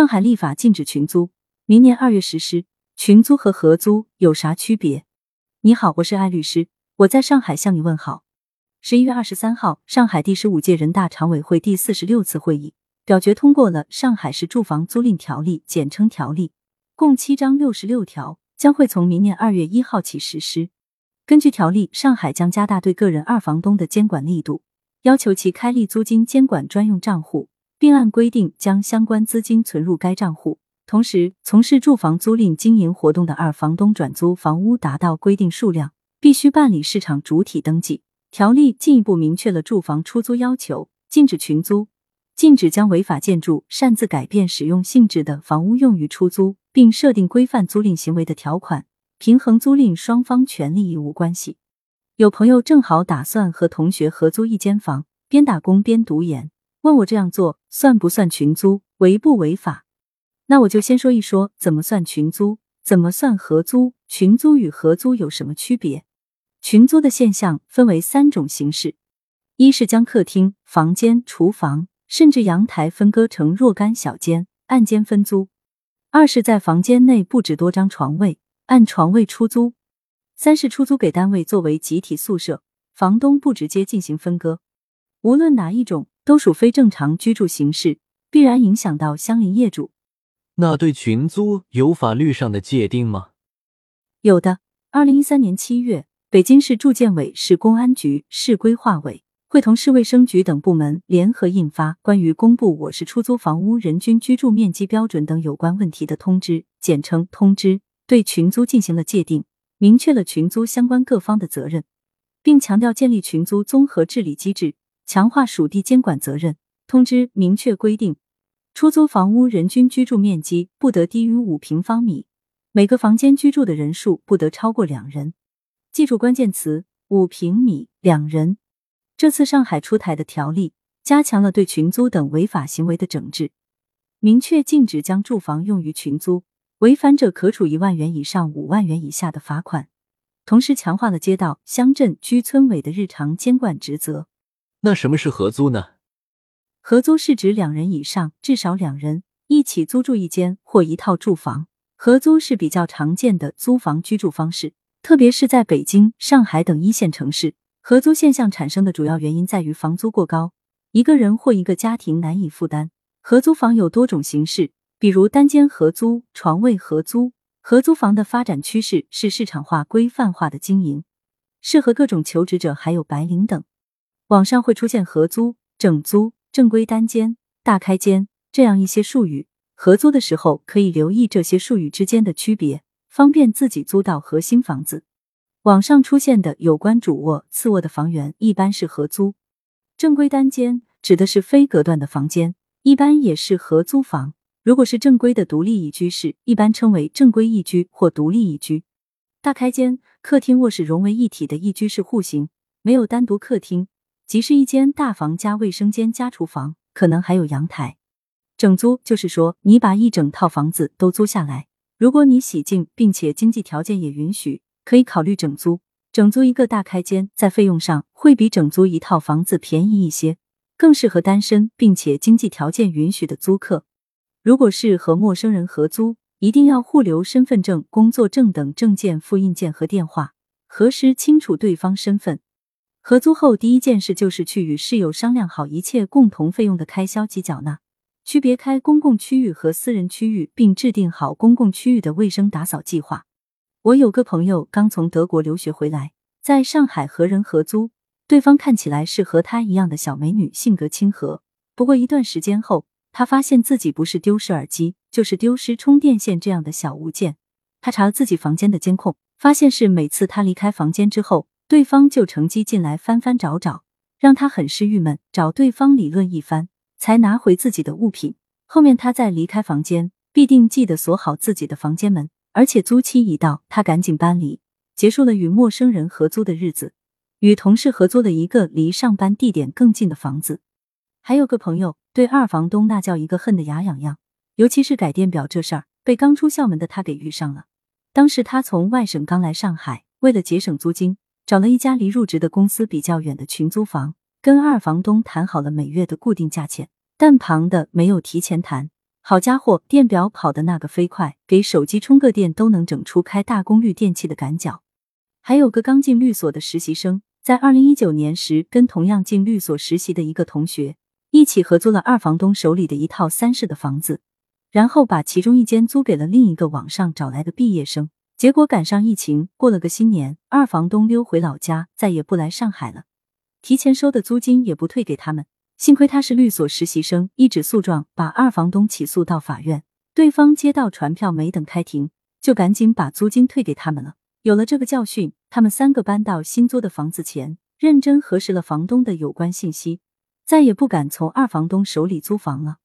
上海立法禁止群租，明年二月实施。群租和合租有啥区别？你好，我是艾律师，我在上海向你问好。十一月二十三号，上海第十五届人大常委会第四十六次会议表决通过了《上海市住房租赁条例》，简称条例，共七章六十六条，将会从明年二月一号起实施。根据条例，上海将加大对个人二房东的监管力度，要求其开立租金监管专用账户，并按规定将相关资金存入该账户。同时，从事住房租赁经营活动的二房东转租房屋达到规定数量，必须办理市场主体登记。条例进一步明确了住房出租要求，禁止群租，禁止将违法建筑擅自改变使用性质的房屋用于出租，并设定规范租赁行为的条款，平衡租赁双方权利义务关系。有朋友正好打算和同学合租一间房，边打工边读研，问我这样做算不算群租，违不违法？那我就先说一说怎么算群租，怎么算合租。群租与合租有什么区别？群租的现象分为三种形式：一是将客厅、房间、厨房甚至阳台分割成若干小间，按间分租；二是，在房间内布置多张床位，按床位出租；三是出租给单位作为集体宿舍，房东不直接进行分割。无论哪一种，都属非正常居住形式，必然影响到相邻业主。那对群租有法律上的界定吗？有的。二零一三年七月，北京市住建委、市公安局、市规划委会同市卫生局等部门联合印发《关于公布我市出租房屋人均居住面积标准等有关问题的通知》（简称通知），对群租进行了界定，明确了群租相关各方的责任，并强调建立群租综合治理机制，强化属地监管责任。通知明确规定。出租房屋人均居住面积不得低于五平方米，每个房间居住的人数不得超过两人。记住关键词：五平米、两人。这次上海出台的条例，加强了对群租等违法行为的整治，明确禁止将住房用于群租，违反者可处一万元以上五万元以下的罚款。同时，强化了街道、乡镇、居村委的日常监管职责。那什么是合租呢？合租是指两人以上，至少两人一起租住一间或一套住房。合租是比较常见的租房居住方式，特别是在北京、上海等一线城市。合租现象产生的主要原因在于房租过高，一个人或一个家庭难以负担。合租房有多种形式，比如单间合租、床位合租。合租房的发展趋势是市场化、规范化的经营，适合各种求职者，还有白领等。网上会出现合租、整租。正规单间、大开间这样一些术语，合租的时候可以留意这些术语之间的区别，方便自己租到核心房子。网上出现的有关主卧、次卧的房源一般是合租。正规单间指的是非隔断的房间，一般也是合租房。如果是正规的独立一居室，一般称为正规一居或独立一居。大开间，客厅、卧室融为一体的一居室户型，没有单独客厅。即是一间大房加卫生间加厨房，可能还有阳台。整租就是说，你把一整套房子都租下来。如果你喜静，并且经济条件也允许，可以考虑整租。整租一个大开间，在费用上会比整租一套房子便宜一些，更适合单身并且经济条件允许的租客。如果是和陌生人合租，一定要互留身份证、工作证等证件复印件和电话，核实清楚对方身份。合租后第一件事就是去与室友商量好一切共同费用的开销及缴纳，区别开公共区域和私人区域，并制定好公共区域的卫生打扫计划。我有个朋友刚从德国留学回来，在上海和人合租，对方看起来是和他一样的小美女，性格亲和。不过一段时间后，他发现自己不是丢失耳机，就是丢失充电线这样的小物件。他查了自己房间的监控，发现是每次他离开房间之后。对方就乘机进来翻翻找找，让他很是郁闷，找对方理论一番，才拿回自己的物品。后面他再离开房间，必定记得锁好自己的房间门，而且租期已到，他赶紧搬离，结束了与陌生人合租的日子，与同事合租了一个离上班地点更近的房子。还有个朋友对二房东那叫一个恨得牙痒痒，尤其是改电表这事儿，被刚出校门的他给遇上了。当时他从外省刚来上海，为了节省租金。找了一家离入职的公司比较远的群租房，跟二房东谈好了每月的固定价钱，但旁的没有提前谈，好家伙，电表跑的那个飞快，给手机充个电都能整出开大功率电器的赶脚。还有个刚进律所的实习生，在二零一九年时，跟同样进律所实习的一个同学一起合租了二房东手里的一套三室的房子，然后把其中一间租给了另一个网上找来的毕业生。结果赶上疫情，过了个新年，二房东溜回老家，再也不来上海了，提前收的租金也不退给他们。幸亏他是律所实习生，一纸诉状把二房东起诉到法院，对方接到传票，没等开庭，就赶紧把租金退给他们了。有了这个教训，他们三个搬到新租的房子前，认真核实了房东的有关信息，再也不敢从二房东手里租房了。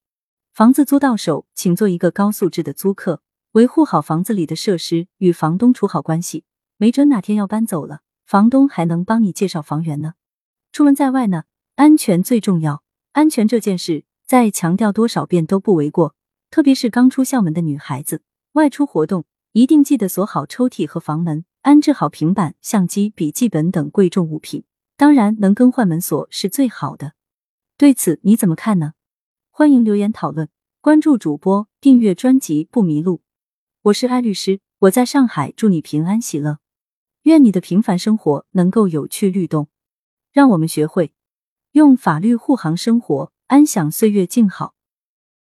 房子租到手，请做一个高素质的租客，维护好房子里的设施，与房东处好关系。没准哪天要搬走了，房东还能帮你介绍房源呢。出门在外呢，安全最重要。安全这件事，再强调多少遍都不为过。特别是刚出校门的女孩子，外出活动一定记得锁好抽屉和房门，安置好平板、相机、笔记本等贵重物品。当然，能更换门锁是最好的。对此你怎么看呢？欢迎留言讨论，关注主播，订阅专辑不迷路。我是艾律师，我在上海，祝你平安喜乐，愿你的平凡生活能够有趣律动。让我们学会。用法律护航生活，安享岁月静好。